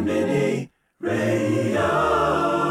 Mini Radio.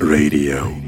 Radio.